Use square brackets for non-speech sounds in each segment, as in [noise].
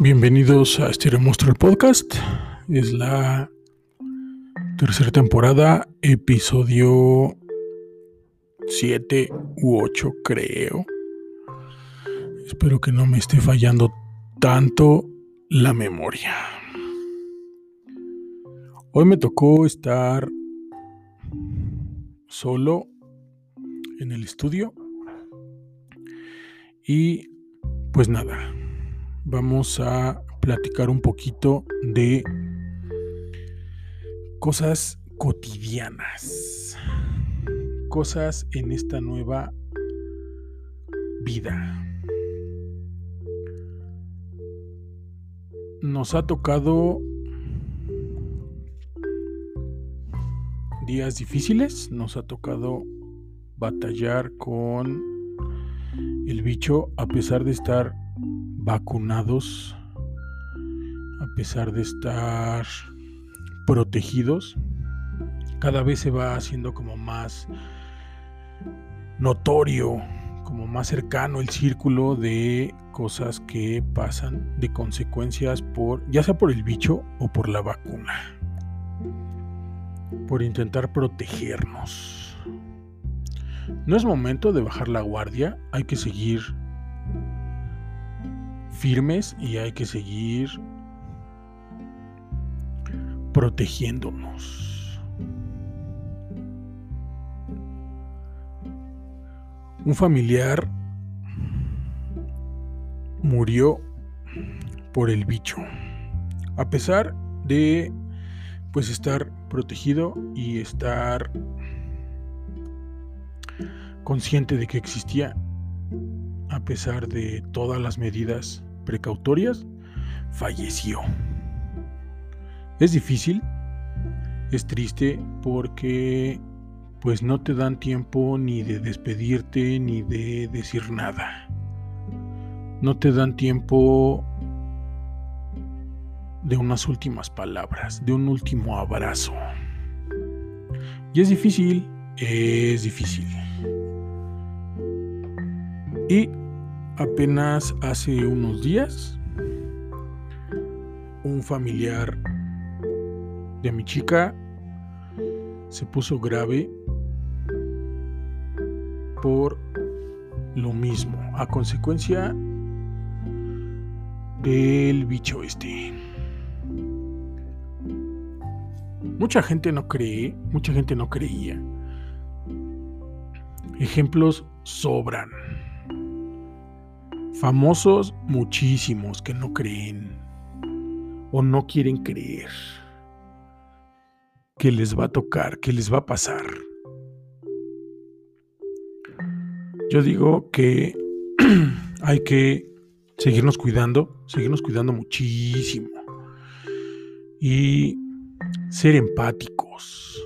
Bienvenidos a Estéreo Monstruo el Podcast. Es la tercera temporada, episodio 7 u 8 creo. Espero que no me esté fallando tanto la memoria. Hoy me tocó estar solo en el estudio y pues nada, vamos a platicar un poquito de cosas cotidianas, cosas en esta nueva vida. Nos ha tocado días difíciles, nos ha tocado batallar con el bicho a pesar de estar vacunados, a pesar de estar protegidos, cada vez se va haciendo como más notorio, como más cercano el círculo de cosas que pasan, de consecuencias por, ya sea por el bicho o por la vacuna, por intentar protegernos. No es momento de bajar la guardia, hay que seguir firmes y hay que seguir protegiéndonos. Un familiar murió por el bicho. A pesar de pues estar protegido y estar consciente de que existía a pesar de todas las medidas precautorias, falleció. Es difícil, es triste porque pues no te dan tiempo ni de despedirte ni de decir nada. No te dan tiempo de unas últimas palabras, de un último abrazo. Y es difícil, es difícil. Y Apenas hace unos días, un familiar de mi chica se puso grave por lo mismo, a consecuencia del bicho este. Mucha gente no cree, mucha gente no creía. Ejemplos sobran. Famosos muchísimos que no creen o no quieren creer que les va a tocar, que les va a pasar. Yo digo que [clears throat] hay que seguirnos cuidando, seguirnos cuidando muchísimo y ser empáticos.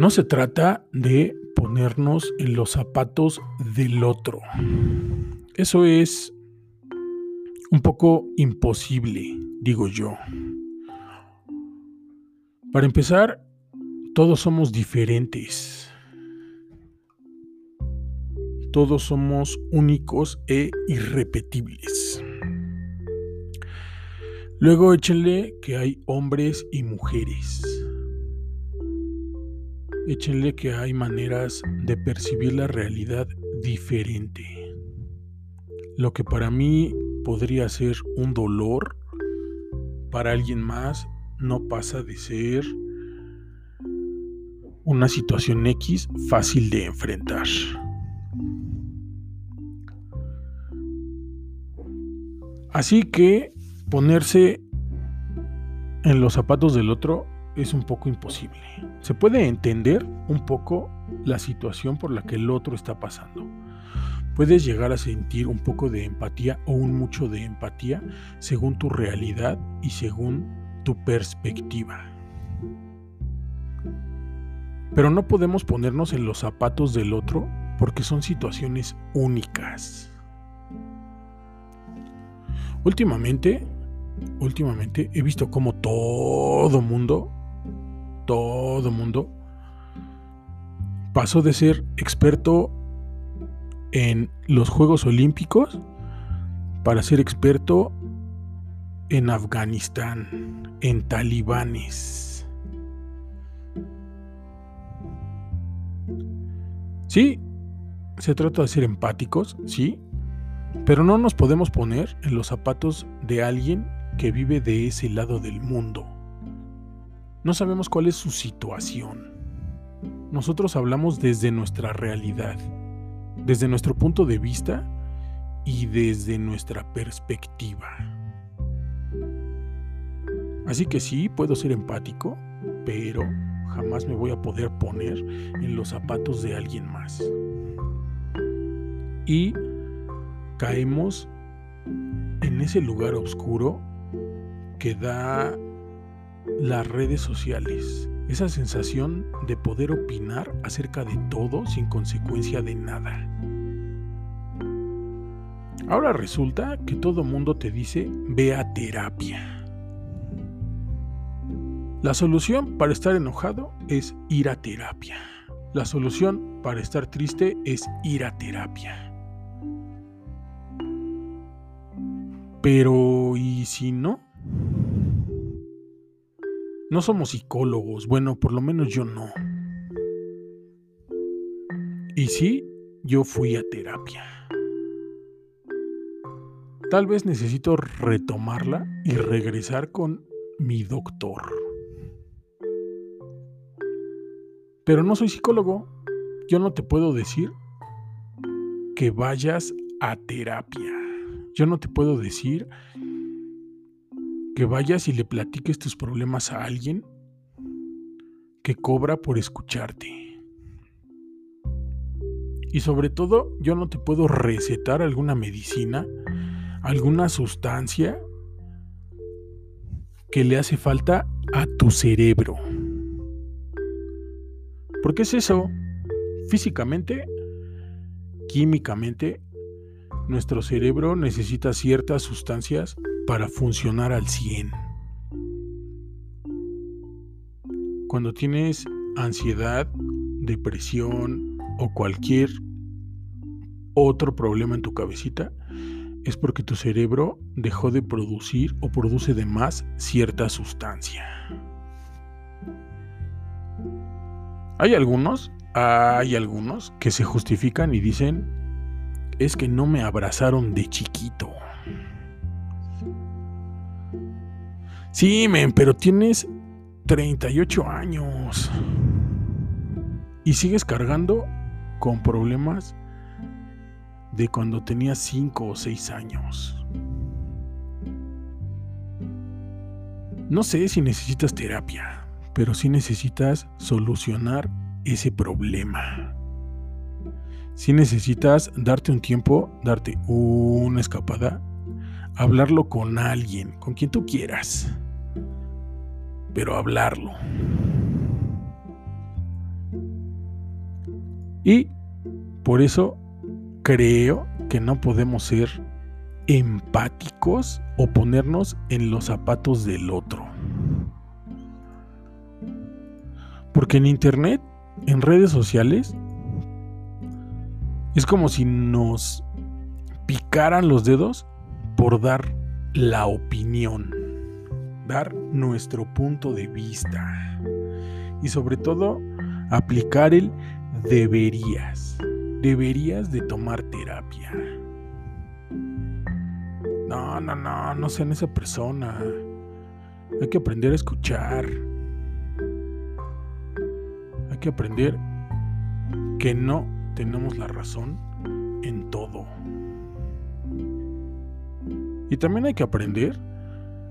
No se trata de ponernos en los zapatos del otro. Eso es un poco imposible, digo yo. Para empezar, todos somos diferentes. Todos somos únicos e irrepetibles. Luego échenle que hay hombres y mujeres échenle que hay maneras de percibir la realidad diferente. Lo que para mí podría ser un dolor, para alguien más no pasa de ser una situación X fácil de enfrentar. Así que ponerse en los zapatos del otro es un poco imposible. Se puede entender un poco la situación por la que el otro está pasando. Puedes llegar a sentir un poco de empatía o un mucho de empatía según tu realidad y según tu perspectiva. Pero no podemos ponernos en los zapatos del otro porque son situaciones únicas. Últimamente, últimamente he visto como todo mundo todo mundo, pasó de ser experto en los Juegos Olímpicos para ser experto en Afganistán, en talibanes. Sí, se trata de ser empáticos, sí, pero no nos podemos poner en los zapatos de alguien que vive de ese lado del mundo. No sabemos cuál es su situación. Nosotros hablamos desde nuestra realidad, desde nuestro punto de vista y desde nuestra perspectiva. Así que sí, puedo ser empático, pero jamás me voy a poder poner en los zapatos de alguien más. Y caemos en ese lugar oscuro que da las redes sociales, esa sensación de poder opinar acerca de todo sin consecuencia de nada. Ahora resulta que todo mundo te dice ve a terapia. La solución para estar enojado es ir a terapia. La solución para estar triste es ir a terapia. Pero, ¿y si no? No somos psicólogos, bueno, por lo menos yo no. Y sí, yo fui a terapia. Tal vez necesito retomarla y regresar con mi doctor. Pero no soy psicólogo. Yo no te puedo decir que vayas a terapia. Yo no te puedo decir que vayas y le platiques tus problemas a alguien que cobra por escucharte. Y sobre todo, yo no te puedo recetar alguna medicina alguna sustancia que le hace falta a tu cerebro. Porque es eso, físicamente, químicamente, nuestro cerebro necesita ciertas sustancias para funcionar al 100. Cuando tienes ansiedad, depresión o cualquier otro problema en tu cabecita, es porque tu cerebro dejó de producir o produce de más cierta sustancia. Hay algunos, hay algunos que se justifican y dicen, es que no me abrazaron de chiquito. Sí, men, pero tienes 38 años y sigues cargando con problemas de cuando tenías 5 o 6 años. No sé si necesitas terapia, pero sí necesitas solucionar ese problema. Si necesitas darte un tiempo, darte una escapada, hablarlo con alguien, con quien tú quieras, pero hablarlo. Y por eso creo que no podemos ser empáticos o ponernos en los zapatos del otro. Porque en internet, en redes sociales, es como si nos picaran los dedos por dar la opinión, dar nuestro punto de vista y sobre todo aplicar el deberías deberías de tomar terapia. No, no, no, no sean esa persona. Hay que aprender a escuchar. Hay que aprender que no tenemos la razón en todo. Y también hay que aprender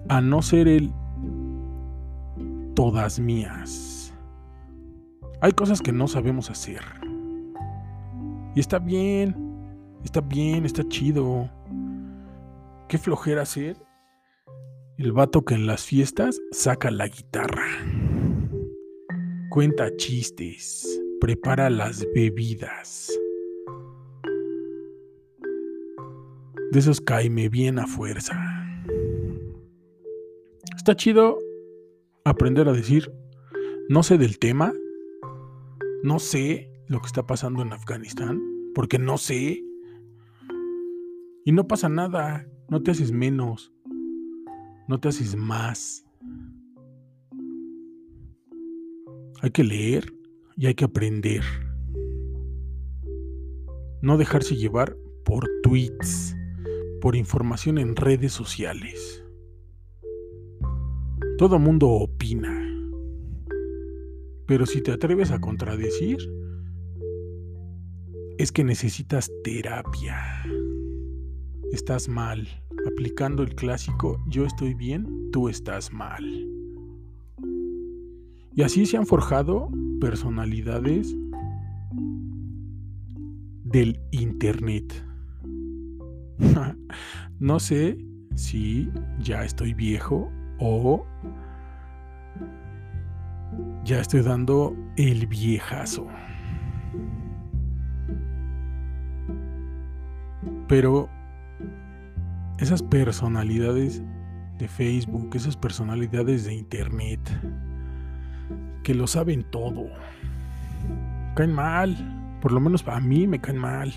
a no ser el todas mías. Hay cosas que no sabemos hacer. Y está bien, está bien, está chido. Qué flojera ser el vato que en las fiestas saca la guitarra. Cuenta chistes, prepara las bebidas. De esos caime bien a fuerza. Está chido aprender a decir, no sé del tema, no sé, lo que está pasando en Afganistán, porque no sé. Y no pasa nada. No te haces menos. No te haces más. Hay que leer y hay que aprender. No dejarse llevar por tweets, por información en redes sociales. Todo mundo opina. Pero si te atreves a contradecir, es que necesitas terapia. Estás mal. Aplicando el clásico, yo estoy bien, tú estás mal. Y así se han forjado personalidades del Internet. [laughs] no sé si ya estoy viejo o ya estoy dando el viejazo. Pero esas personalidades de Facebook, esas personalidades de Internet, que lo saben todo, caen mal. Por lo menos a mí me caen mal.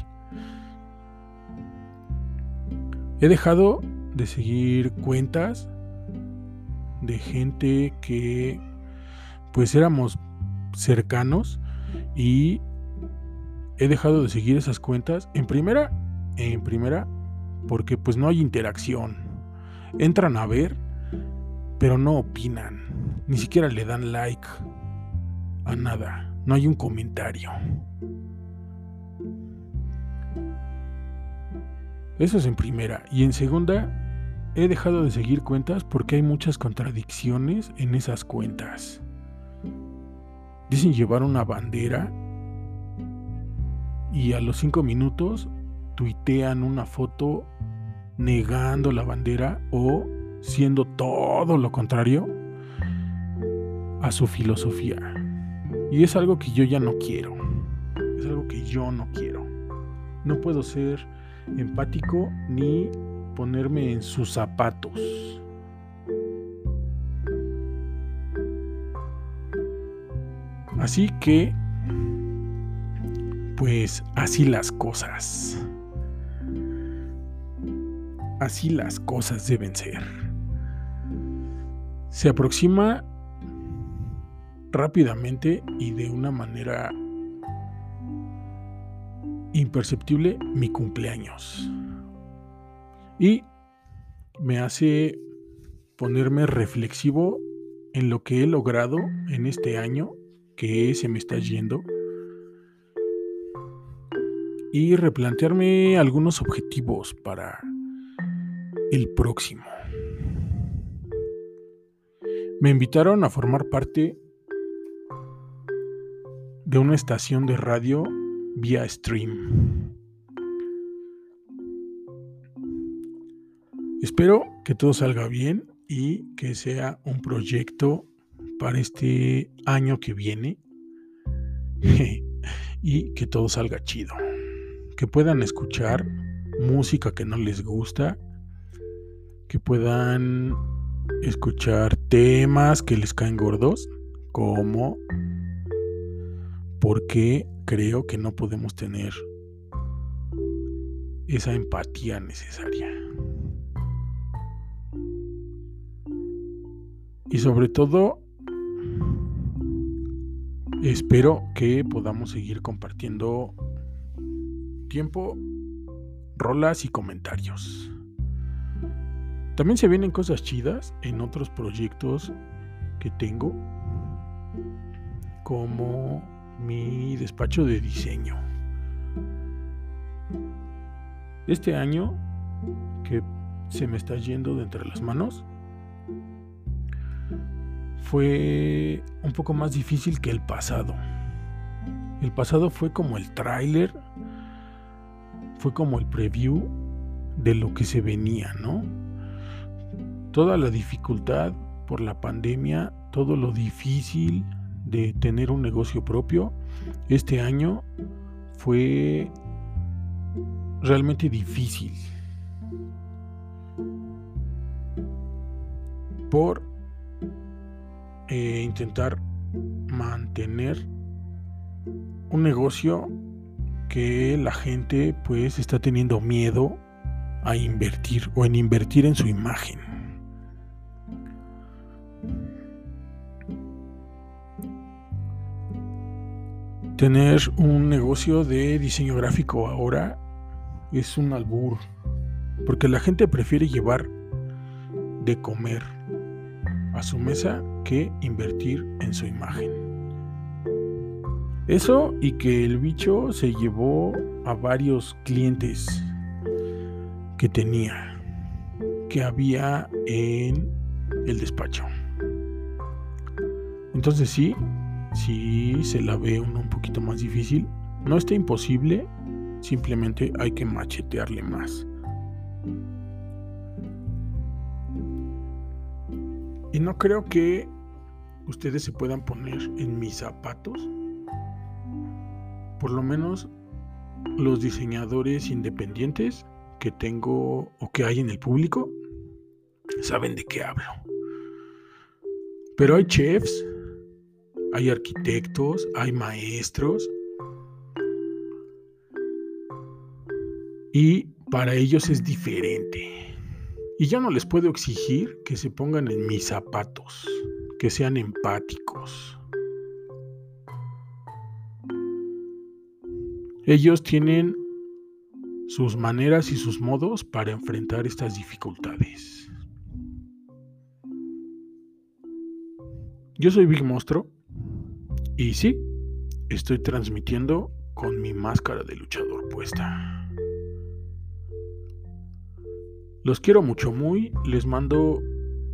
He dejado de seguir cuentas de gente que pues éramos cercanos y he dejado de seguir esas cuentas en primera en primera porque pues no hay interacción entran a ver pero no opinan ni siquiera le dan like a nada. No hay un comentario. Eso es en primera. Y en segunda He dejado de seguir cuentas porque hay muchas contradicciones en esas cuentas. Dicen llevar una bandera y a los cinco minutos tuitean una foto negando la bandera o siendo todo lo contrario a su filosofía. Y es algo que yo ya no quiero. Es algo que yo no quiero. No puedo ser empático ni ponerme en sus zapatos. Así que, pues así las cosas. Así las cosas deben ser. Se aproxima rápidamente y de una manera imperceptible mi cumpleaños y me hace ponerme reflexivo en lo que he logrado en este año que se me está yendo y replantearme algunos objetivos para el próximo. Me invitaron a formar parte de una estación de radio vía stream. Espero que todo salga bien y que sea un proyecto para este año que viene [laughs] y que todo salga chido. Que puedan escuchar música que no les gusta, que puedan escuchar temas que les caen gordos, como porque creo que no podemos tener esa empatía necesaria. Y sobre todo, espero que podamos seguir compartiendo tiempo, rolas y comentarios. También se vienen cosas chidas en otros proyectos que tengo, como mi despacho de diseño. Este año que se me está yendo de entre las manos, fue un poco más difícil que el pasado. El pasado fue como el tráiler, fue como el preview de lo que se venía, ¿no? Toda la dificultad por la pandemia, todo lo difícil de tener un negocio propio, este año fue realmente difícil. Por eh, intentar mantener un negocio que la gente pues está teniendo miedo a invertir o en invertir en su imagen. Tener un negocio de diseño gráfico ahora es un albur, porque la gente prefiere llevar de comer a su mesa que invertir en su imagen. Eso y que el bicho se llevó a varios clientes que tenía, que había en el despacho. Entonces sí, sí se la ve un poquito más difícil. No está imposible, simplemente hay que machetearle más. Y no creo que ustedes se puedan poner en mis zapatos. Por lo menos los diseñadores independientes que tengo o que hay en el público saben de qué hablo. Pero hay chefs, hay arquitectos, hay maestros. Y para ellos es diferente. Y yo no les puedo exigir que se pongan en mis zapatos, que sean empáticos. Ellos tienen sus maneras y sus modos para enfrentar estas dificultades. Yo soy Big Monstruo y sí, estoy transmitiendo con mi máscara de luchador puesta. Los quiero mucho muy, les mando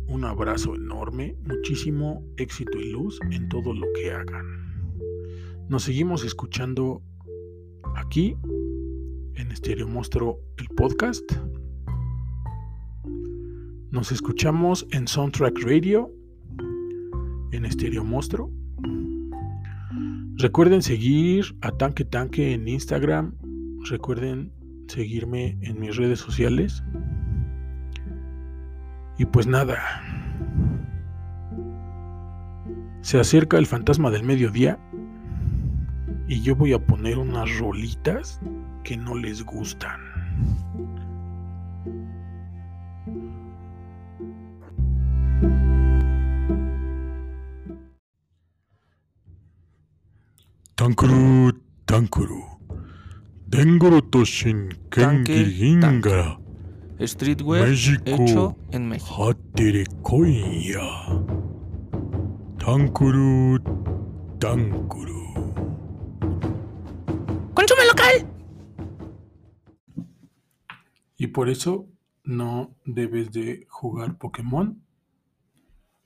un abrazo enorme, muchísimo éxito y luz en todo lo que hagan. Nos seguimos escuchando aquí en Estéreo Monstruo el podcast. Nos escuchamos en Soundtrack Radio en Estéreo Monstruo. Recuerden seguir a Tanque Tanque en Instagram. Recuerden seguirme en mis redes sociales. Y pues nada. Se acerca el fantasma del mediodía y yo voy a poner unas rolitas que no les gustan. Tankuru, Tankuru. Denguru Toshin Kengiringa. Streetwear hecho en México. Tankuru, Tankuru. ¡Consume local! Y por eso no debes de jugar Pokémon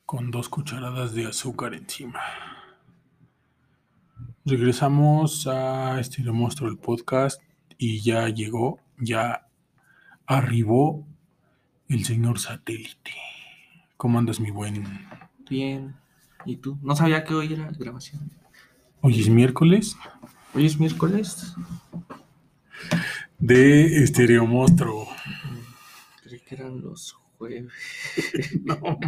con dos cucharadas de azúcar encima. Regresamos a Estilo Monstruo el podcast y ya llegó, ya arribó el señor satélite. ¿Cómo andas, mi buen? Bien. ¿Y tú? No sabía que hoy era grabación. Hoy es miércoles. Hoy es miércoles. De Estereo Monstruo. Creí que eran los jueves. [laughs] no, [laughs]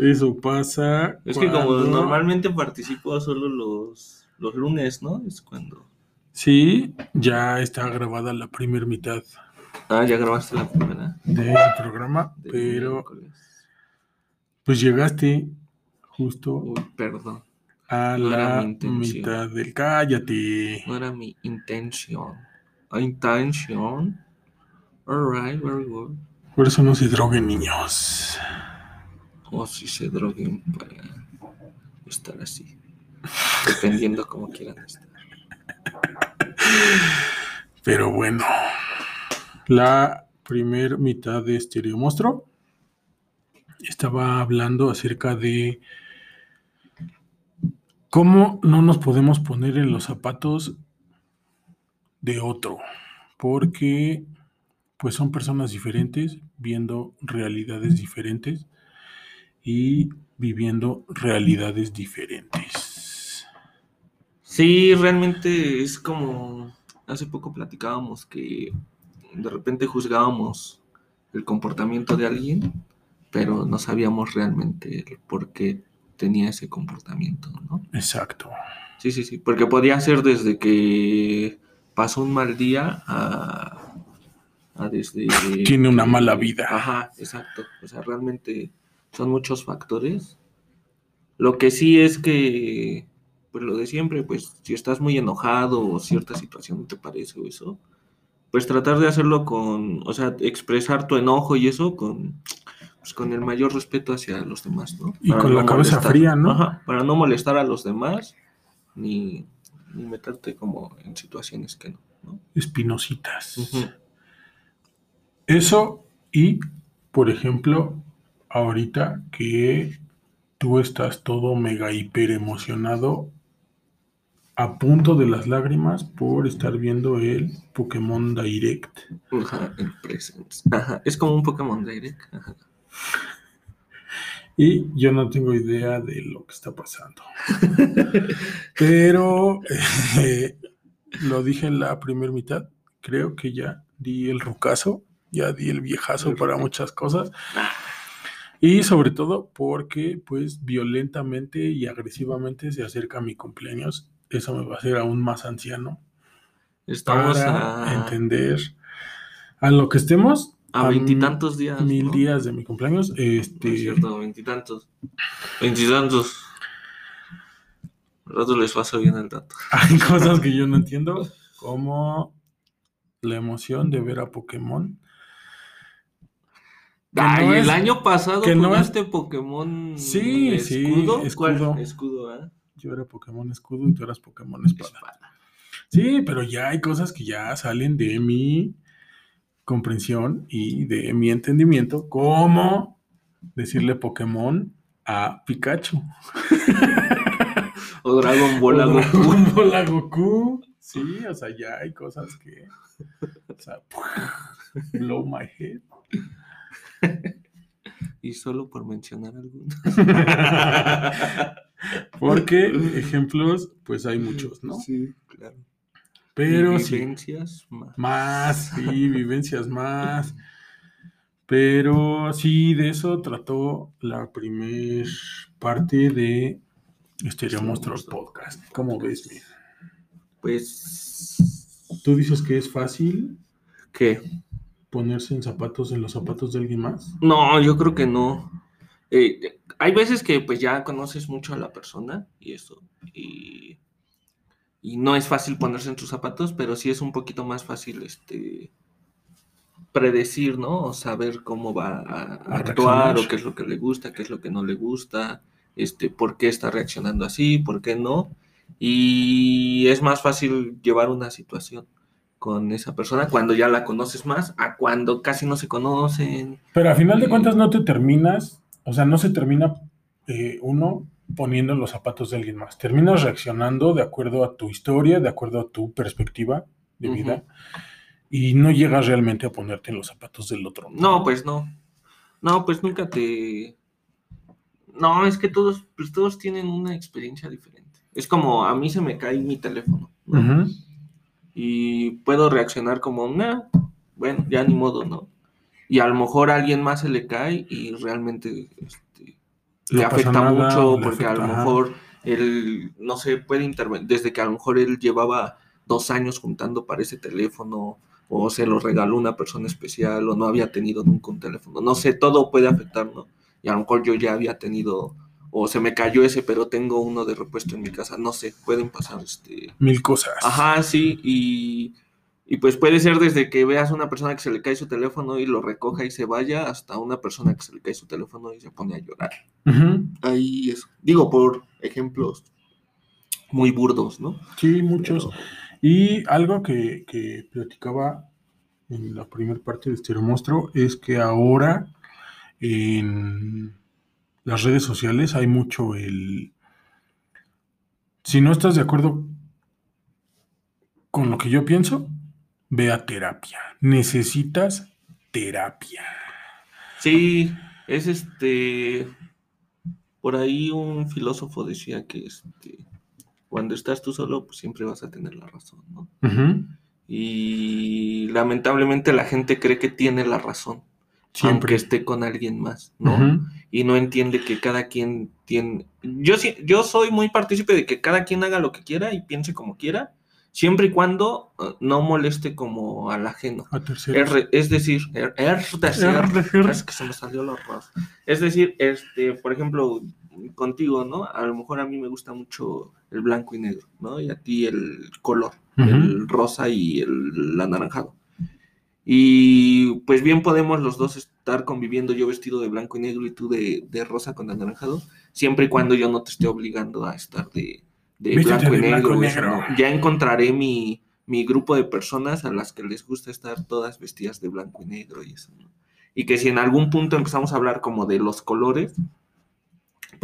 Eso pasa. Es que como normalmente participo solo los, los lunes, ¿no? Es cuando. Sí, ya está grabada la primera mitad. Ah, ya grabaste la primera. Del programa, pero. Pues llegaste justo. Uy, perdón. A la mitad del. Cállate. No era mi intención. Intención. Alright, very good. Por eso no se droguen, niños. O si se droguen para estar así. Dependiendo como quieran estar. Pero bueno, la primer mitad de Stereo Monstruo estaba hablando acerca de cómo no nos podemos poner en los zapatos de otro, porque pues son personas diferentes, viendo realidades diferentes y viviendo realidades diferentes. Sí, realmente es como hace poco platicábamos que de repente juzgábamos el comportamiento de alguien, pero no sabíamos realmente por qué tenía ese comportamiento, ¿no? Exacto. Sí, sí, sí, porque podía ser desde que pasó un mal día a a desde... Tiene una mala vida. Ajá, exacto. O sea, realmente son muchos factores. Lo que sí es que, pues lo de siempre, pues si estás muy enojado o cierta situación no te parece o eso, pues tratar de hacerlo con, o sea, expresar tu enojo y eso con, pues, con el mayor respeto hacia los demás, ¿no? Y con la cabeza fría, ¿no? Ajá, para no molestar a los demás ni, ni meterte como en situaciones que no, ¿no? Espinositas. Eso y, por ejemplo, ahorita que tú estás todo mega hiper emocionado a punto de las lágrimas por estar viendo el Pokémon Direct. Ajá, el Presence. Ajá, es como un Pokémon Direct. Ajá. Y yo no tengo idea de lo que está pasando. [laughs] Pero [laughs] eh, lo dije en la primera mitad. Creo que ya di el rucazo, ya di el viejazo para muchas cosas. Y sobre todo porque, pues, violentamente y agresivamente se acerca mi cumpleaños. Eso me va a hacer aún más anciano Estamos para a, entender a lo que estemos. a veintitantos días. Mil ¿no? días de mi cumpleaños. No es Este, cierto, veintitantos. Veintitantos. Rato les paso bien el dato. [laughs] hay cosas que yo no entiendo, como la emoción de ver a Pokémon. Que Ay, no el es- año pasado que no es- Pokémon Sí, sí, escudo. ¿Cuál? Escudo, ¿ah? Yo era Pokémon escudo y tú eras Pokémon espada. Espada. Sí, pero ya hay cosas que ya salen de mi comprensión y de mi entendimiento, como decirle Pokémon a Pikachu. O Dragon [laughs] Ball a Goku. Dragon Ball a Goku. Sí, o sea, ya hay cosas que. O sea, [laughs] blow my head. [laughs] Y solo por mencionar algunos. [laughs] Porque ejemplos, pues hay muchos, ¿no? Sí, claro. Pero Y sí. vivencias más. Más, sí, [laughs] vivencias más. Pero sí, de eso trató la primer parte de Stereo Monstruos Podcast. ¿Cómo ves, mi? Pues. ¿Tú dices que es fácil ¿Qué? Ponerse en zapatos, en los zapatos de alguien más? No, yo creo que no. Eh, hay veces que pues ya conoces mucho a la persona y eso. Y, y no es fácil ponerse en sus zapatos, pero sí es un poquito más fácil este predecir, ¿no? O saber cómo va a, A actuar o qué es lo que le gusta, qué es lo que no le gusta, este, por qué está reaccionando así, por qué no. Y es más fácil llevar una situación con esa persona cuando ya la conoces más a cuando casi no se conocen. Pero a final de cuentas no te terminas, o sea, no se termina eh, uno poniendo en los zapatos de alguien más. Terminas reaccionando de acuerdo a tu historia, de acuerdo a tu perspectiva de vida. Y no llegas realmente a ponerte en los zapatos del otro. No, pues no. No, pues nunca te. No, es que todos, pues todos tienen una experiencia diferente. Es como a mí se me cae mi teléfono. ¿no? Y puedo reaccionar como, nah, bueno, ya ni modo, ¿no? Y a lo mejor a alguien más se le cae y realmente este, No le afecta nada, mucho le porque a lo mejor él, no sé, puede intervenir, desde que a lo mejor él llevaba dos años juntando para ese teléfono o se lo regaló una persona especial o no había tenido nunca un teléfono, no sé, todo puede afectar, ¿no? Y a lo mejor yo ya había tenido o se me cayó ese, pero tengo uno de repuesto en mi casa, no sé, pueden pasar este Mil cosas. Ajá, sí, y, y pues puede ser desde que veas a una persona que se le cae su teléfono y lo recoja y se vaya, hasta una persona que se le cae su teléfono y se pone a llorar. Ahí eso. Digo, por ejemplos muy burdos, ¿no? Sí, muchos. Pero- Y algo que, que platicaba en la primera parte de Stereo Monstruo es que ahora en las redes sociales hay mucho el... Si no estás de acuerdo con lo que yo pienso, ve a terapia. Necesitas terapia. Sí, es este. Por ahí un filósofo decía que este, cuando estás tú solo, pues siempre vas a tener la razón, ¿no? Y lamentablemente la gente cree que tiene la razón, aunque Siempre. esté con alguien más, ¿no? Y no entiende que cada quien tiene... Yo, yo soy muy partícipe de que cada quien haga lo que quiera y piense como quiera, siempre y cuando uh, no moleste como al ajeno. A. Es, decir, er- es decir, Er decir. es que se me salió lo rosa. Es decir, este, por ejemplo, contigo, ¿no? A lo mejor a mí me gusta mucho el blanco y negro, ¿no? Y a ti el color, el rosa y el anaranjado. Y pues bien podemos los dos estar conviviendo, yo vestido de blanco y negro y tú de, de rosa con anaranjado, siempre y cuando yo no te esté obligando a estar de, de blanco y de negro. Ya encontraré mi, mi grupo de personas a las que les gusta estar todas vestidas de blanco y negro y eso. ¿no? Y que si en algún punto empezamos a hablar como de los colores,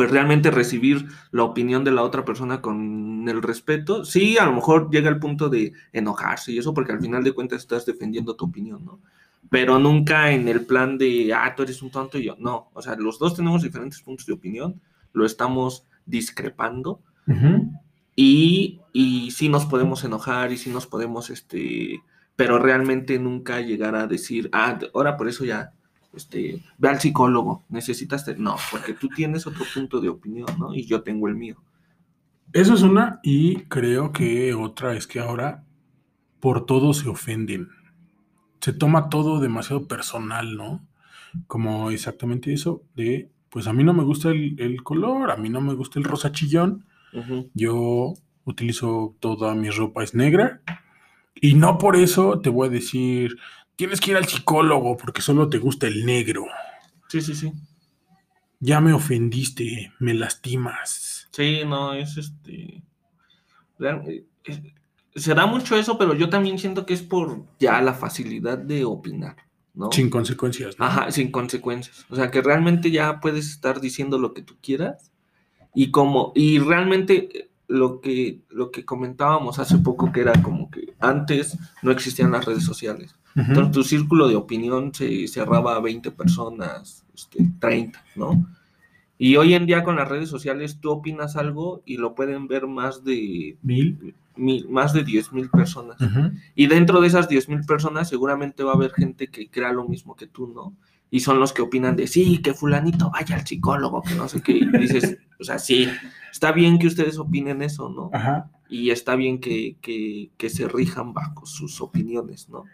pues realmente recibir la opinión de la otra persona con el respeto, sí, a lo mejor llega el punto de enojarse y eso, porque al final de cuentas estás defendiendo tu opinión, ¿no? Pero nunca en el plan de, ah, tú eres un tonto y yo, no, o sea, los dos tenemos diferentes puntos de opinión, lo estamos discrepando Ujú. y, y sí nos podemos enojar y sí nos podemos, este, pero realmente nunca llegar a decir, ah, ahora por eso ya, este, ve al psicólogo, necesitas, te-". no, porque tú tienes otro punto de opinión, ¿no? Y yo tengo el mío. Eso es una, y creo que otra es que ahora por todo se ofenden. Se toma todo demasiado personal, ¿no? Como exactamente eso de, pues a mí no me gusta el, el color, a mí no me gusta el rosa chillón, yo utilizo toda mi ropa es negra y no por eso te voy a decir, tienes que ir al psicólogo porque solo te gusta el negro. Sí, sí, sí. Ya me ofendiste, me lastimas. Sí, no, es este. real- es- Se da mucho eso, pero yo también siento que es por ya la facilidad de opinar, ¿no? Sin consecuencias, ¿no? Ajá, sin consecuencias. O sea, que realmente ya puedes estar diciendo lo que tú quieras y como, y realmente lo que, lo que comentábamos hace poco, que era como que antes no existían las redes sociales. Entonces tu círculo de opinión se cerraba a 20 personas, este, 30, ¿no? Y hoy en día con las redes sociales tú opinas algo y lo pueden ver más de, Mil. mil, más de 10 mil personas. Ujú. Y dentro de esas 10.000 personas seguramente va a haber gente que crea lo mismo que tú, ¿no? Y son los que opinan de, sí, que fulanito vaya al psicólogo, que no sé qué. Y dices, o sea, sí, está bien que ustedes opinen eso, ¿no? Ajá. Y está bien que, que, que se rijan bajo sus opiniones, ¿no?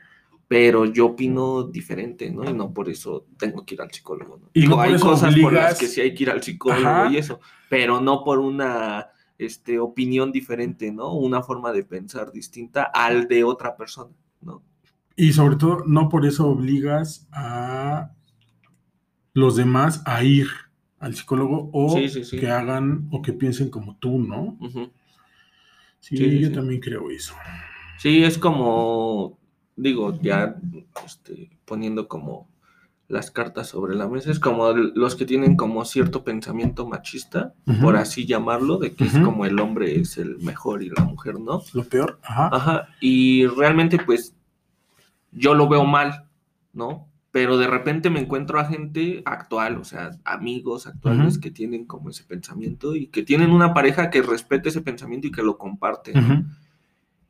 Pero yo opino diferente, ¿no? Y no por eso tengo que ir al psicólogo, ¿no? Y no hay cosas por las que sí hay que ir al psicólogo Ajá. y eso, pero no por una este, opinión diferente, ¿no? Una forma de pensar distinta al de otra persona, ¿no? Y sobre todo, no por eso obligas a los demás a ir al psicólogo o Sí, sí, sí. que hagan o que piensen como tú, ¿no? Sí, yo también creo eso. Sí, es como, digo, ya este, poniendo como las cartas sobre la mesa, es como los que tienen como cierto pensamiento machista, por así llamarlo, de que es como el hombre es el mejor y la mujer no. Lo peor, ajá. Ajá, y realmente pues yo lo veo mal, ¿no? Pero de repente me encuentro a gente actual, o sea, amigos actuales que tienen como ese pensamiento y que tienen una pareja que respete ese pensamiento y que lo comparte. ¿no?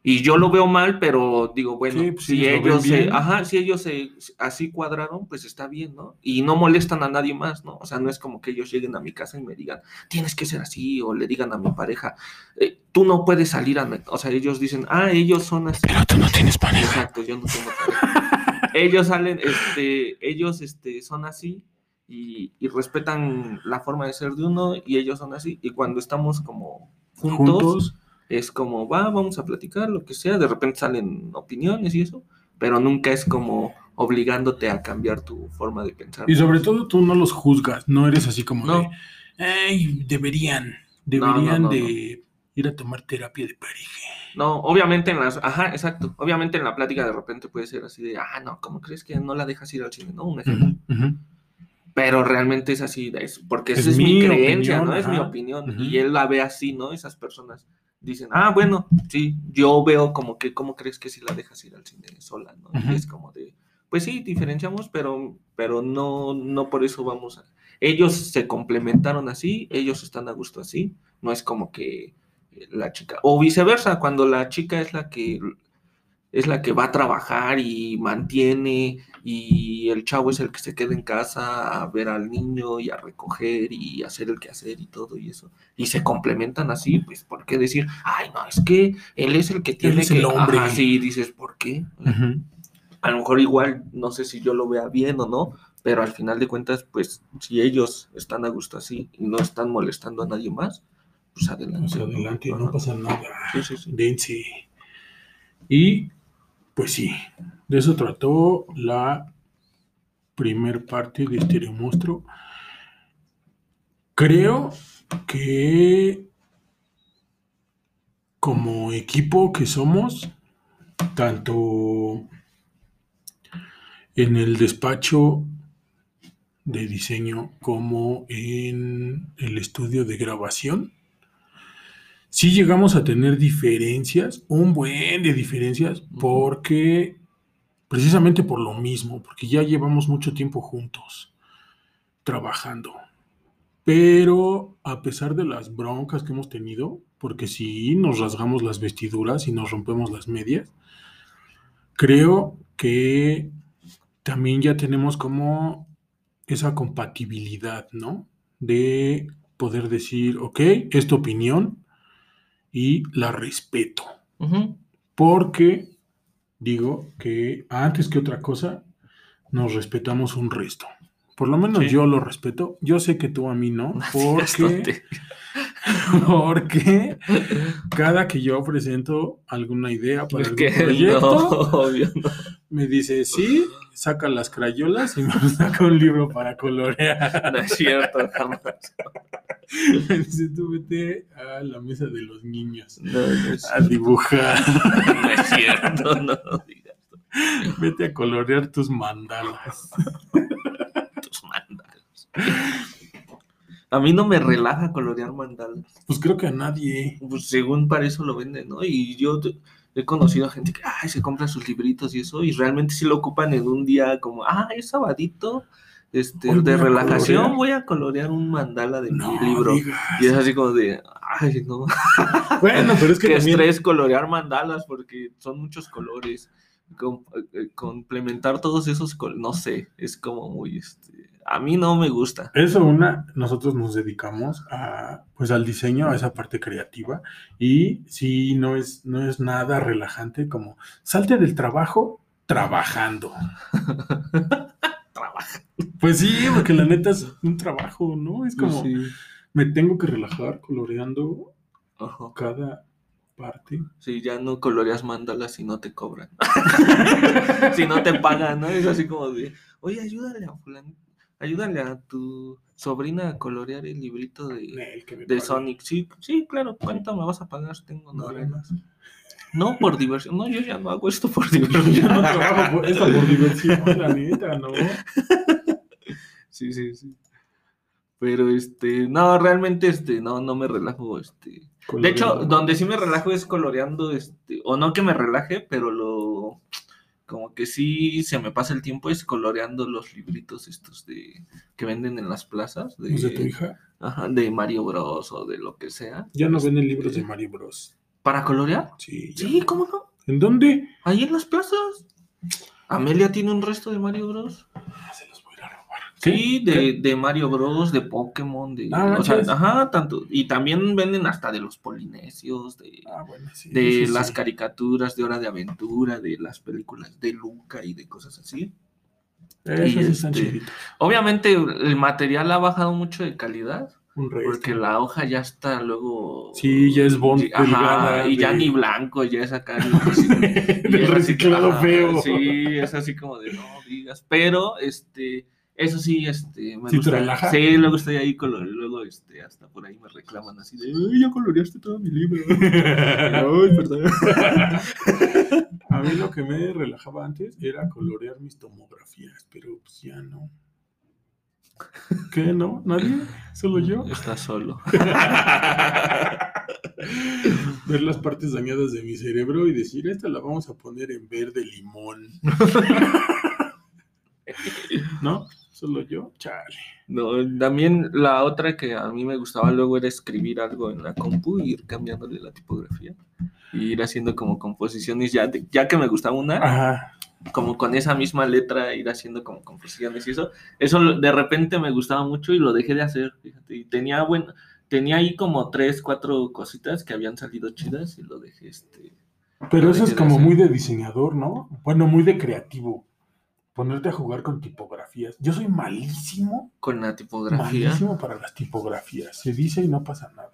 Y yo lo veo mal, pero digo, bueno, Sí, pues, si ellos se, ajá, si ellos se así cuadraron, pues está bien, ¿no? Y no molestan a nadie más, ¿no? O sea, no es como que ellos lleguen a mi casa y me digan, tienes que ser así, o le digan a mi pareja, "Eh, tú no puedes salir a, o sea, ellos dicen, ah, ellos son así. Pero tú no tienes pareja. Exacto, yo no tengo pareja. [laughs] ellos salen, este, ellos, este, son así y, y respetan la forma de ser de uno y ellos son así. Y cuando estamos como juntos Juntos. Es como, va, vamos a platicar, lo que sea, de repente salen opiniones y eso, pero nunca es como obligándote a cambiar tu forma de pensar. Y sobre todo tú no los juzgas, no eres así como No. de, ay, deberían, No, no, deberían no, de ir a tomar terapia de pareja. No, obviamente en las, ajá, exacto, obviamente en la plática de repente puede ser así de, ah, no, ¿cómo crees que no la dejas ir al cine? No, un ejemplo. Ujú, ujú. Pero realmente es así, es, porque esa Es es, mi creencia, opinión, ¿no? Es mi ajá. opinión. Ujú. Y él la ve así, ¿no? Esas personas dicen, ah, bueno, sí, yo veo como que, ¿cómo crees que si la dejas ir al cine sola, ¿no? Y es como de, pues sí, diferenciamos, pero, pero no, no por eso vamos a... Ellos se complementaron así, ellos están a gusto así, no es como que eh, la chica, o viceversa, cuando la chica es la que es la que va a trabajar y mantiene y el chavo es el que se queda en casa a ver al niño y a recoger y hacer el quehacer y todo y eso. Y se complementan así, pues, ¿por qué decir, ay, no, es que él es el que tiene es que... el hombre. Ajá, sí, dices, ¿por qué? A lo mejor igual, no sé si yo lo vea bien o no, pero al final de cuentas, pues, si ellos están a gusto así y no están molestando a nadie más, pues adelante. Pues adelante, no pasa nada. Sí, sí, sí. Dense. Y pues sí, de eso trató la primer parte de Stereo Monstruo. Creo que como equipo que somos, tanto en el despacho de diseño como en el estudio de grabación, sí llegamos a tener diferencias, un buen de diferencias, porque precisamente por lo mismo, porque ya llevamos mucho tiempo juntos trabajando. Pero a pesar de las broncas que hemos tenido, porque si nos rasgamos las vestiduras y nos rompemos las medias, creo que también ya tenemos como esa compatibilidad, ¿no? De poder decir, ok, es tu opinión, y la respeto. Porque digo que antes que otra cosa, nos respetamos un resto. Por lo menos Sí. yo lo respeto. Yo sé que tú a mí no, [laughs] porque, [laughs] porque cada que yo presento alguna idea para Es algún que no, proyecto, obvio, no. Me dice sí, saca las crayolas y [laughs] me saca un libro para colorear. No es cierto, [laughs] jamás. Me dice, tú vete a la mesa de los niños No, no es, a dibujar. [laughs] no es cierto, no digas Vete a colorear tus mandalas. tus mandalas. A mí no me relaja colorear mandalas. Pues creo que a nadie. Pues según para eso lo venden, ¿no? Y yo he conocido a gente que ay, se compra sus libritos y eso, y realmente sí lo ocupan en un día como, ah, es sabadito, este, Hoy de relajación, colorear". voy a colorear un mandala de No, mi libro. digas. Y es así como de, ay, no. [laughs] Bueno, pero es que Qué también. estrés colorear mandalas porque son muchos colores. Com- eh, complementar todos esos colores, no sé, es como muy, este, a mí no me gusta. Eso una, nosotros nos dedicamos a, pues al diseño, a esa parte creativa, y sí, no es, no es nada relajante como salte del trabajo trabajando. [laughs] Trabaja. Pues sí, porque la neta es un trabajo, ¿no? Es como, Sí. me tengo que relajar coloreando Ajá. cada parte. Sí, ya no coloreas mandalas si no te cobran. [laughs] si no te pagan, ¿no? Es así como de, oye, ayúdale a fulano, ayúdale a tu sobrina a colorear el librito de, de. Sonic. Sí, sí, claro, ¿cuánto me vas a pagar? Tengo No, novelas. No, por diversión. No, yo ya no hago esto por Yo [laughs] diversión. no trabajo por, esto por diversión, la neta, ¿no? [laughs] Sí, sí, sí. Pero este, no, realmente este, no, no me relajo, este. De hecho, donde sí me relajo es coloreando, este, o no que me relaje, pero lo, como que sí se me pasa el tiempo es coloreando los libritos estos de, que venden en las plazas, de, ¿Los de tu hija? ajá, de Mario Bros o de lo que sea. Ya no venden libros de Mario Bros. ¿Para colorear? Sí, ya. Sí, ¿cómo no? ¿En dónde? Ahí en las plazas. Amelia tiene un resto de Mario Bros. Ah, se los voy a ir a robar. Sí, de, de Mario Bros, de Pokémon, de... Ah, o sea, ajá, tanto. Y también venden hasta de los polinesios, de, Ah, bueno, sí. de las sí. caricaturas de Hora de Aventura, de las películas de Luca y de cosas así. Esos están este, chiquitos. Obviamente el material ha bajado mucho de calidad, Un porque la hoja ya está luego... Sí, ya es bond ajá, y ya ni blanco, ya es acá... [laughs] Del reciclado feo. Sí, es así como de no digas. Pero, este, eso sí, este, me ¿Sí te gusta. relaja? Sí, luego estoy ahí con lo- luego, este, hasta por ahí me reclaman así de, ay, ya coloreaste todo mi libro. [laughs] Ay, perdón. [laughs] A mí lo que me relajaba antes era colorear mis tomografías, pero pues ya no. ¿Qué? ¿No? ¿Nadie? ¿Solo yo? [laughs] Estás solo. Ver las partes dañadas de mi cerebro y decir, esta la vamos a poner en verde limón. ¿No? Solo yo, chale. No, también la otra que a mí me gustaba luego era escribir algo en la compu y ir cambiándole la tipografía. Y ir haciendo como composiciones, ya, de- ya que me gustaba una, Ajá. como con esa misma letra, ir haciendo como composiciones y eso. Eso de repente me gustaba mucho y lo dejé de hacer, fíjate. Y tenía, bueno, tenía ahí como tres, cuatro cositas que habían salido chidas y lo dejé, este... Pero Lo eso es dejé como hacer. muy de diseñador, ¿no? Bueno, muy de creativo. Ponerte a jugar con tipografías. Yo soy malísimo, Con la tipografía. malísimo para las tipografías. Se dice y no pasa nada.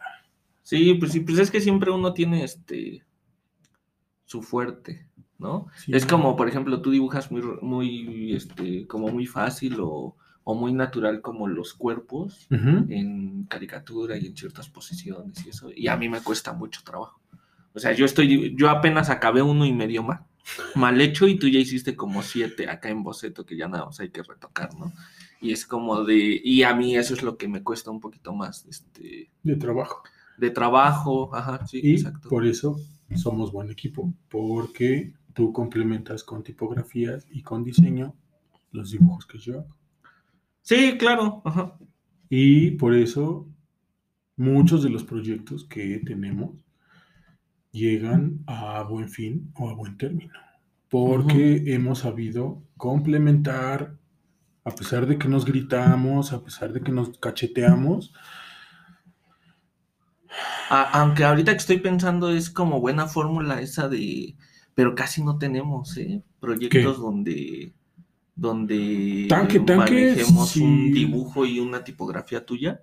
Sí, pues sí, pues es que siempre uno tiene este su fuerte, ¿no? Sí. Es como, por ejemplo, tú dibujas muy, muy, este, como muy fácil o, o muy natural como los cuerpos en caricatura y en ciertas posiciones y eso, y a mí me cuesta mucho trabajo. O sea, yo estoy, yo apenas acabé uno y medio mal, mal hecho y tú ya hiciste como siete acá en boceto que ya nada más hay que retocar, ¿no? Y es como de, y a mí eso es lo que me cuesta un poquito más, este, De trabajo. de trabajo, ajá, sí, Y exacto. por eso somos buen equipo. Porque tú complementas con tipografías y con diseño los dibujos que yo hago. Sí, claro, ajá. Y por eso muchos de los proyectos que tenemos llegan a buen fin o a buen término. Porque hemos sabido complementar, a pesar de que nos gritamos, a pesar de que nos cacheteamos, A- aunque ahorita que estoy pensando es como buena fórmula esa de, pero casi no tenemos, ¿eh? Proyectos donde, donde Tanque, tanque, manejemos sí. un dibujo y una tipografía tuya.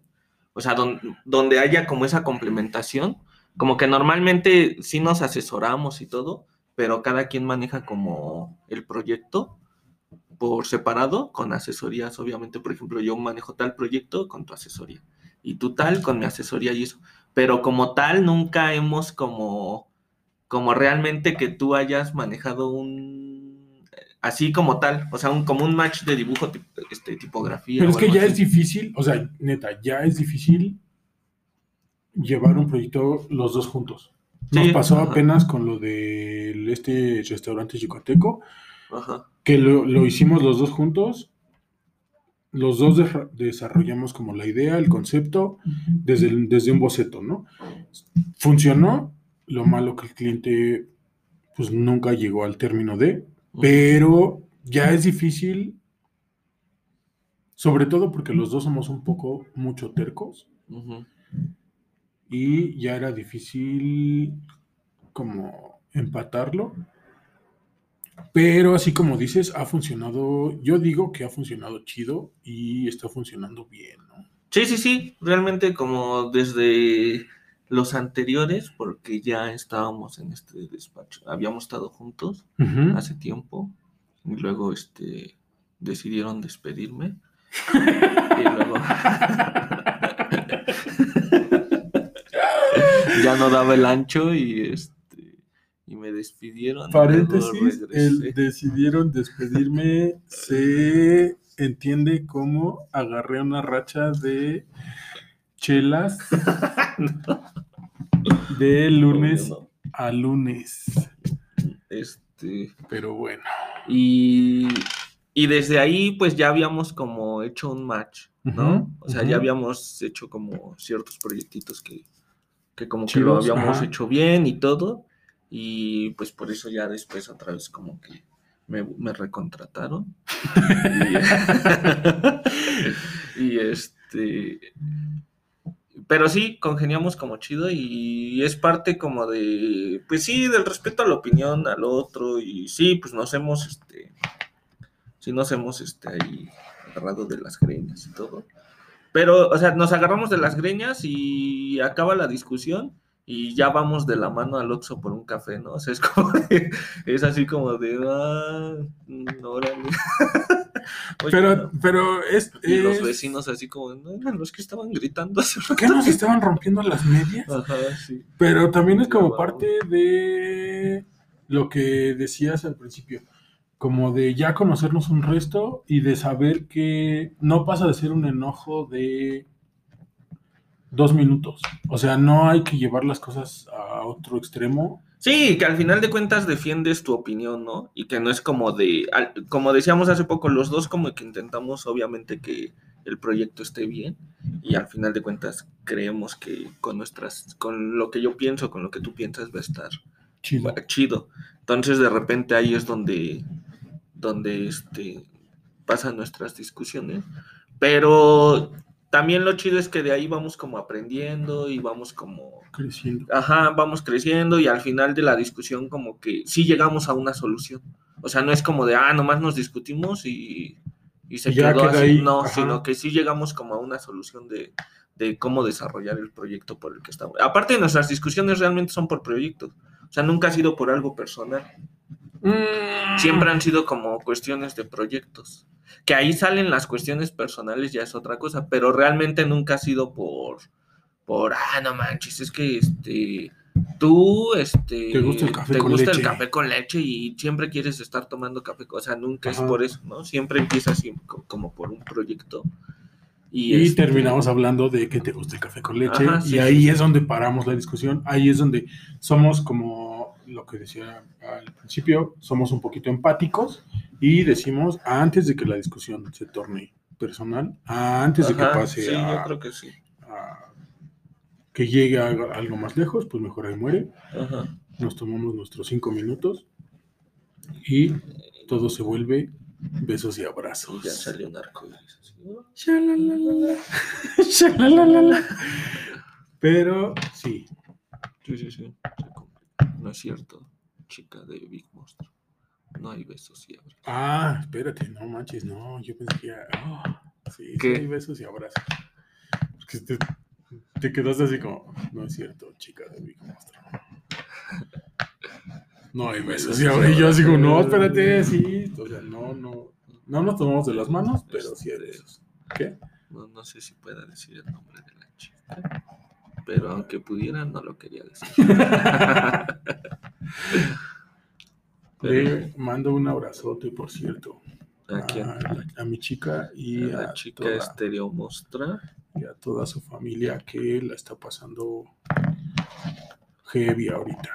O sea, don- donde haya como esa complementación, como que normalmente sí nos asesoramos y todo, pero cada quien maneja como el proyecto por separado, con asesorías, obviamente, por ejemplo, yo manejo tal proyecto con tu asesoría y tú tal con mi asesoría y eso, pero como tal nunca hemos como, como realmente que tú hayas manejado un, así como tal, o sea, un, como un match de dibujo, este, tipografía. pero es que ya así. es difícil, o sea, neta, ya es difícil llevar un proyecto los dos juntos. Nos Sí, pasó ajá. apenas con lo de este restaurante Ajá. que lo, lo hicimos los dos juntos. Los dos de- desarrollamos como la idea, el concepto, desde, desde un boceto, ¿no? Funcionó, lo malo que el cliente pues nunca llegó al término de, pero ya es difícil, sobre todo porque los dos somos un poco mucho tercos Ujú. Y ya era difícil como empatarlo. Pero así como dices, ha funcionado, yo digo que ha funcionado chido y está funcionando bien, ¿no? Sí, sí, sí, realmente como desde los anteriores, porque ya estábamos en este despacho, habíamos estado juntos hace tiempo y luego este decidieron despedirme [laughs] y luego [laughs] ya no daba el ancho y este y me despidieron Paréntesis, el decidieron despedirme se entiende como agarré una racha de chelas [laughs] de lunes No, no, a lunes. este Pero bueno. Y, y desde ahí, pues ya habíamos como hecho un match, ¿no? O sea, ya habíamos hecho como ciertos proyectitos que, que como que lo habíamos ajá. hecho bien y todo. Y pues por eso ya después otra vez como que me, me recontrataron. y, [laughs] y este... Pero sí, congeniamos como chido y es parte como de, pues sí, del respeto a la opinión al otro y sí, pues nos hemos, este, sí nos hemos, este, ahí agarrado de las greñas y todo. Pero, o sea, nos agarramos de las greñas y acaba la discusión y ya vamos de la mano al Oxxo por un café, ¿no? O sea, es como de- es así como de, ah, órale. [laughs] Oye, Pero, pero es, Y los vecinos así como, no eran los que estaban gritando hace rato. ¿Qué nos estaban rompiendo las medias? [laughs] Ajá, sí. Pero también es como parte de lo que decías al principio, como de ya conocernos un resto y de saber que no pasa de ser un enojo de dos minutos. O sea, no hay que llevar las cosas a otro extremo Sí, que al final de cuentas defiendes tu opinión, ¿no? Y que no es como de, como decíamos hace poco, los dos como que intentamos obviamente que el proyecto esté bien y al final de cuentas creemos que con nuestras, con lo que yo pienso, con lo que tú piensas va a estar Chido. chido. Entonces de repente ahí es donde, donde este, pasan nuestras discusiones. Pero también lo chido es que de ahí vamos como aprendiendo y vamos como, Creciendo. ajá, vamos creciendo y al final de la discusión como que sí llegamos a una solución. O sea, no es como de, ah, nomás nos discutimos y, y se Y quedó así. ahí, No, ajá. sino que sí llegamos como a una solución de, de cómo desarrollar el proyecto por el que estamos. Aparte, nuestras discusiones realmente son por proyectos. O sea, nunca ha sido por algo personal. Siempre han sido como cuestiones de proyectos. Que ahí salen las cuestiones personales, ya es otra cosa, pero realmente nunca ha sido por, por, ah, no manches, es que este, tú, este, Te gusta el café te con gusta el leche. café con leche y siempre quieres estar tomando café, o sea, nunca es por eso, ¿no? Siempre empieza así co- como por un proyecto. Y, Y este, terminamos hablando de que te gusta el café con leche. Ajá, y ahí sí, es donde paramos la discusión. Ahí es donde somos como lo que decía al principio, somos un poquito empáticos y decimos antes de que la discusión se torne personal, antes de que pase sí, a, yo creo que sí. a- que llegue a algo- más lejos, pues mejor ahí muere. Ajá. Nos tomamos nuestros cinco minutos y todo se vuelve besos y abrazos. Y ya salió un shalalala. [laughs] Pero sí, Sí, sí, sí. No es cierto, chica de Big Monster. No hay besos y abrazos. Ah, espérate, no manches, no, yo pensé que ah, sí, sí hay besos y abrazos. Porque te, te quedaste así como, no es cierto, chica de Big Monster. No hay besos y abrazos. Y yo así como, no, espérate, sí. O sea, no, no. No nos tomamos de las manos, pero sí hay besos. ¿Qué? No, no sé si pueda decir el nombre de la chica. Pero aunque pudiera, no lo quería decir. [laughs] [laughs] Le mando un abrazote, por cierto, ¿A quién? a, a mi chica y A a, la chica toda, Estereo Mostra. y a toda su familia que la está pasando heavy ahorita.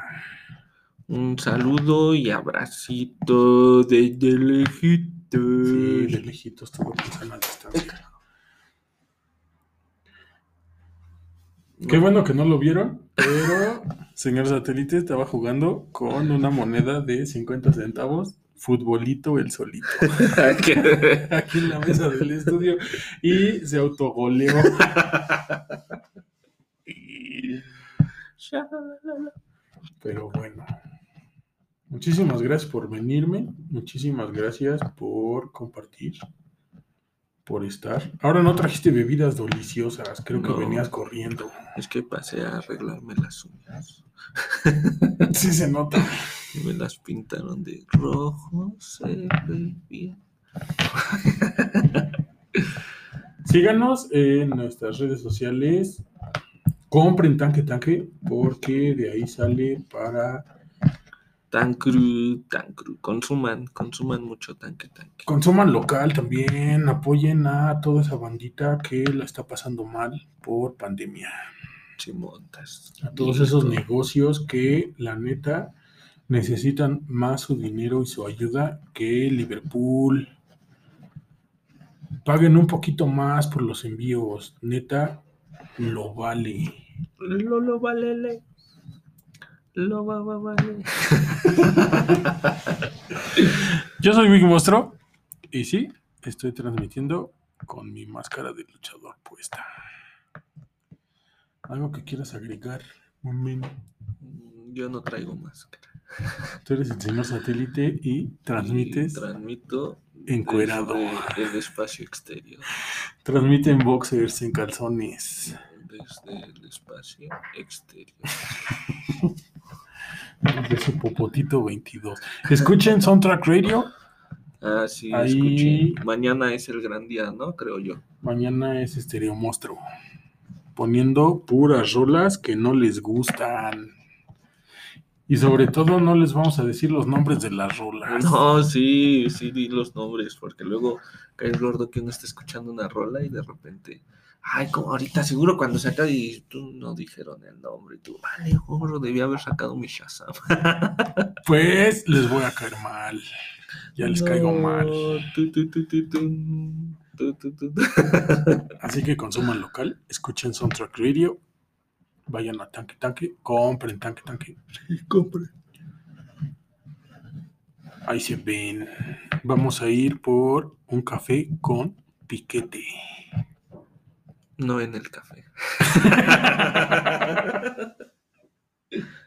Un saludo y abracito desde lejitos. Sí, de lejitos todo con sana distancia. Qué bueno que no lo vieron, pero [laughs] señor satélite estaba jugando con una moneda de 50 centavos, futbolito el solito, [laughs] aquí en la mesa del estudio y se autogoleó. [laughs] Pero bueno, muchísimas gracias por venirme, muchísimas gracias por compartir, por estar. Ahora no trajiste bebidas deliciosas, creo que venías corriendo. Es que pasé a arreglarme las uñas. [laughs] Sí se nota. Y me las pintaron de rojo, se ve bien. [laughs] Síganos en nuestras redes sociales. Compren tanque tanque porque de ahí sale para Tan cru, tan cru. Consuman, consuman mucho tanque, tanque. consuman local también, apoyen a toda esa bandita que la está pasando mal por pandemia. Si montas. A todos esos negocios que la neta necesitan más su dinero y su ayuda que Liverpool. Paguen un poquito más por los envíos, neta lo vale. Lo, lo vale. Lo va, va, vale. [laughs] Yo soy Big Monstruo y sí, estoy transmitiendo con mi máscara de luchador puesta. ¿Algo que quieras agregar? Momen? Yo no traigo máscara. Tú eres el señor satélite y [laughs] transmites, Y transmito encuerado. desde el espacio exterior. transmite en boxers, en calzones. Desde el espacio exterior. [laughs] De su popotito 22. Escuchen Soundtrack Radio. Ah, sí, Ahí- escuché. Mañana es el gran día, ¿no? Creo yo. Mañana es Estereo Monstruo. Poniendo puras rolas que no les gustan. Y sobre todo no les vamos a decir los nombres de las rolas. No, sí, sí, di los nombres, porque luego cae el gordo que uno está escuchando una rola y de repente, Ay, como ahorita seguro cuando saca y tú no dijeron el nombre y tú, vale, gorro, debía haber sacado mi Shazam. [laughs] Pues les voy a caer mal. Ya les caigo mal. Tu, tu, tu. [laughs] Así que consuman local, escuchen Soundtrack Radio, vayan a Tanque Tanque, compren Tanque Tanque. Sí, compre. Ahí se ven. Vamos a ir por un café con piquete. No en el café. [laughs]